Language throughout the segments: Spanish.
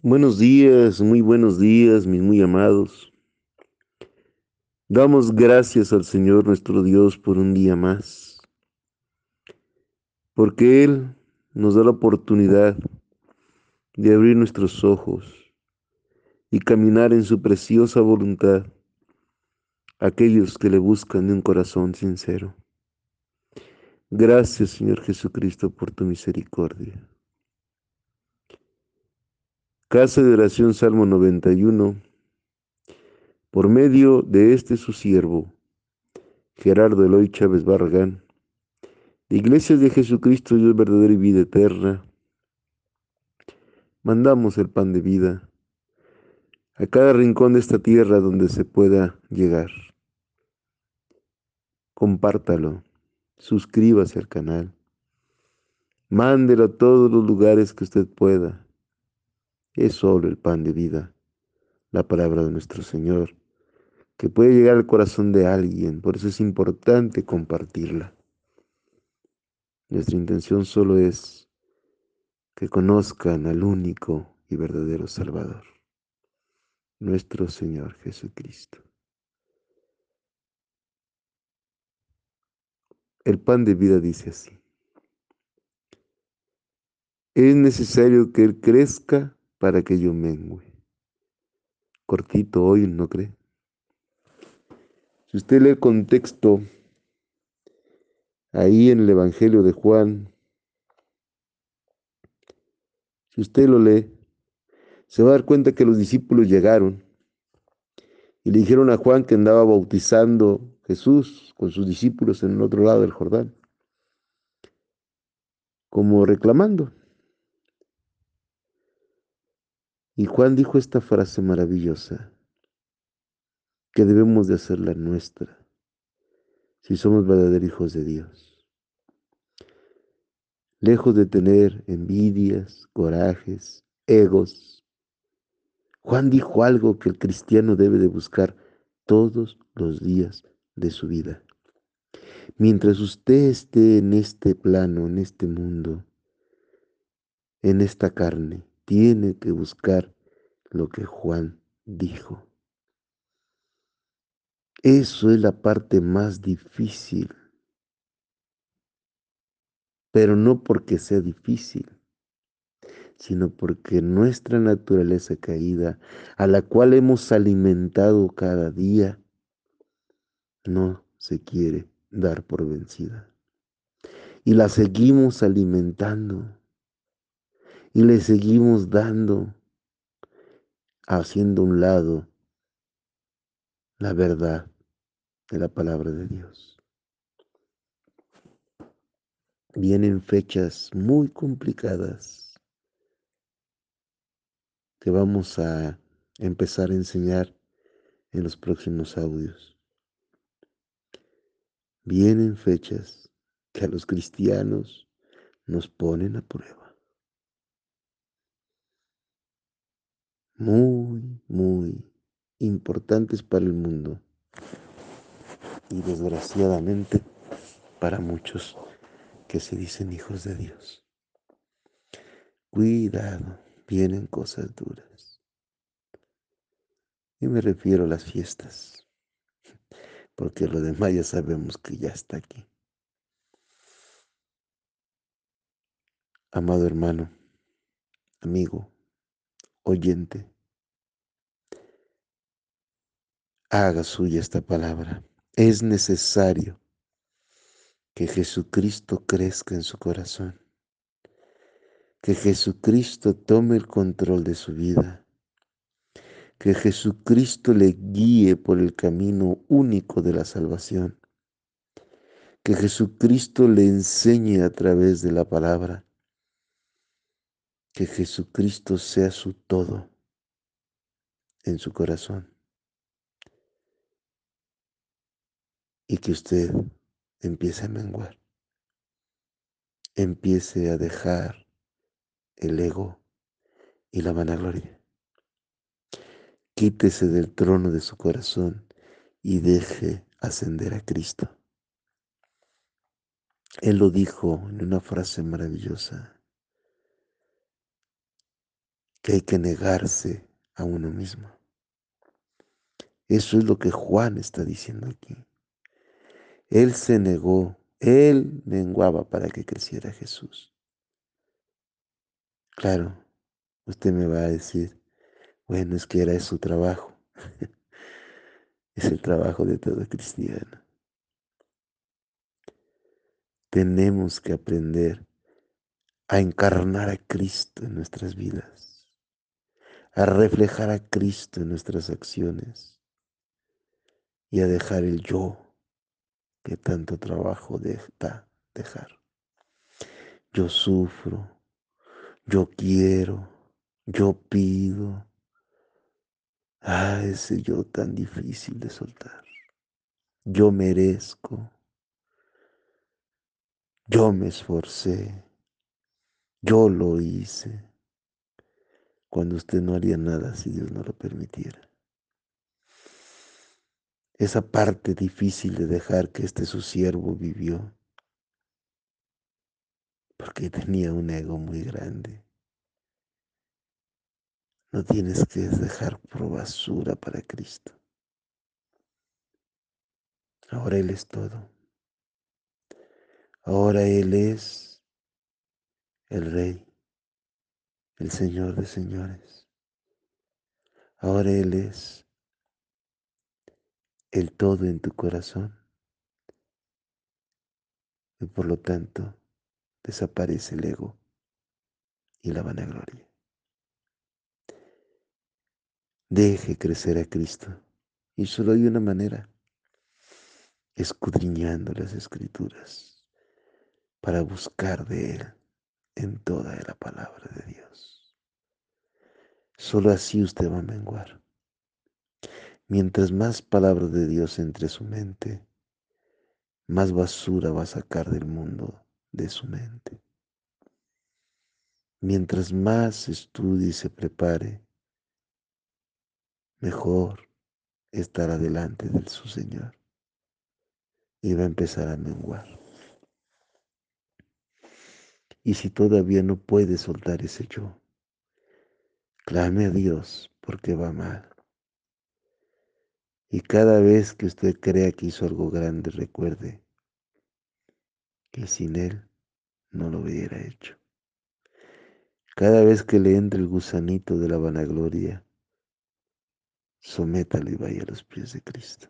Buenos días, muy buenos días, mis muy amados. Damos gracias al Señor nuestro Dios por un día más, porque Él nos da la oportunidad de abrir nuestros ojos y caminar en su preciosa voluntad aquellos que le buscan de un corazón sincero. Gracias, Señor Jesucristo, por tu misericordia. Casa de Oración Salmo 91, por medio de este su siervo, Gerardo Eloy Chávez Barragán, de Iglesias de Jesucristo, Dios verdadero y vida eterna, mandamos el pan de vida a cada rincón de esta tierra donde se pueda llegar. Compártalo, suscríbase al canal, mándelo a todos los lugares que usted pueda es solo el pan de vida, la palabra de nuestro Señor, que puede llegar al corazón de alguien, por eso es importante compartirla. Nuestra intención solo es que conozcan al único y verdadero Salvador, nuestro Señor Jesucristo. El pan de vida dice así. Es necesario que Él crezca para que yo mengue. Cortito hoy, ¿no cree? Si usted lee el contexto ahí en el Evangelio de Juan, si usted lo lee, se va a dar cuenta que los discípulos llegaron y le dijeron a Juan que andaba bautizando Jesús con sus discípulos en el otro lado del Jordán, como reclamando. Y Juan dijo esta frase maravillosa, que debemos de hacerla nuestra, si somos verdaderos hijos de Dios. Lejos de tener envidias, corajes, egos, Juan dijo algo que el cristiano debe de buscar todos los días de su vida. Mientras usted esté en este plano, en este mundo, en esta carne, tiene que buscar lo que Juan dijo. Eso es la parte más difícil, pero no porque sea difícil, sino porque nuestra naturaleza caída, a la cual hemos alimentado cada día, no se quiere dar por vencida. Y la seguimos alimentando y le seguimos dando, haciendo un lado la verdad de la palabra de Dios. Vienen fechas muy complicadas que vamos a empezar a enseñar en los próximos audios. Vienen fechas que a los cristianos nos ponen a prueba. Muy, muy importantes para el mundo y desgraciadamente para muchos que se dicen hijos de Dios. Cuidado, vienen cosas duras. Y me refiero a las fiestas, porque lo demás ya sabemos que ya está aquí. Amado hermano, amigo, oyente, haga suya esta palabra. Es necesario que Jesucristo crezca en su corazón, que Jesucristo tome el control de su vida, que Jesucristo le guíe por el camino único de la salvación, que Jesucristo le enseñe a través de la palabra que Jesucristo sea su todo en su corazón. Y que usted empiece a menguar. Empiece a dejar el ego y la vanagloria. Quítese del trono de su corazón y deje ascender a Cristo. Él lo dijo en una frase maravillosa que hay que negarse a uno mismo. Eso es lo que Juan está diciendo aquí. Él se negó, él menguaba para que creciera Jesús. Claro, usted me va a decir, bueno, es que era su trabajo. es el trabajo de todo cristiano. Tenemos que aprender a encarnar a Cristo en nuestras vidas, a reflejar a Cristo en nuestras acciones y a dejar el yo que tanto trabajo da dejar. Yo sufro, yo quiero, yo pido. Ah, ese yo tan difícil de soltar. Yo merezco. Yo me esforcé. Yo lo hice. Cuando usted no haría nada si Dios no lo permitiera. Esa parte difícil de dejar que este su siervo vivió. Porque tenía un ego muy grande. No tienes que dejar por basura para Cristo. Ahora Él es todo. Ahora Él es el Rey, el Señor de señores. Ahora Él es el todo en tu corazón. Y por lo tanto desaparece el ego y la vanagloria. Deje crecer a Cristo. Y solo hay una manera, escudriñando las escrituras para buscar de Él en toda la palabra de Dios. Solo así usted va a menguar. Mientras más palabra de Dios entre su mente, más basura va a sacar del mundo de su mente. Mientras más estudie y se prepare, mejor estará delante de su Señor y va a empezar a menguar. Y si todavía no puede soltar ese yo, clame a Dios porque va mal. Y cada vez que usted crea que hizo algo grande, recuerde que sin Él no lo hubiera hecho. Cada vez que le entre el gusanito de la vanagloria, sométalo y vaya a los pies de Cristo.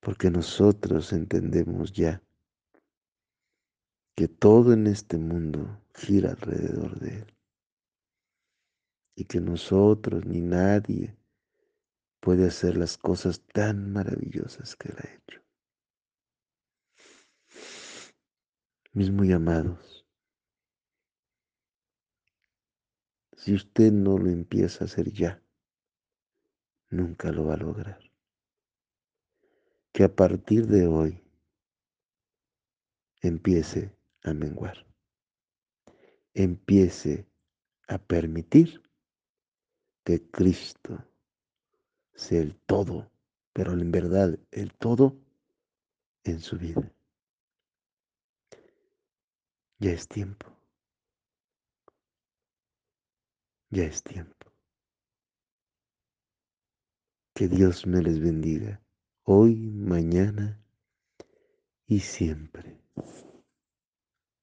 Porque nosotros entendemos ya que todo en este mundo gira alrededor de Él. Y que nosotros ni nadie puede hacer las cosas tan maravillosas que Él ha hecho. Mis muy amados, si usted no lo empieza a hacer ya, nunca lo va a lograr. Que a partir de hoy empiece a menguar, empiece a permitir que Cristo sea el todo, pero en verdad el todo en su vida. Ya es tiempo. Ya es tiempo. Que Dios me les bendiga hoy, mañana y siempre.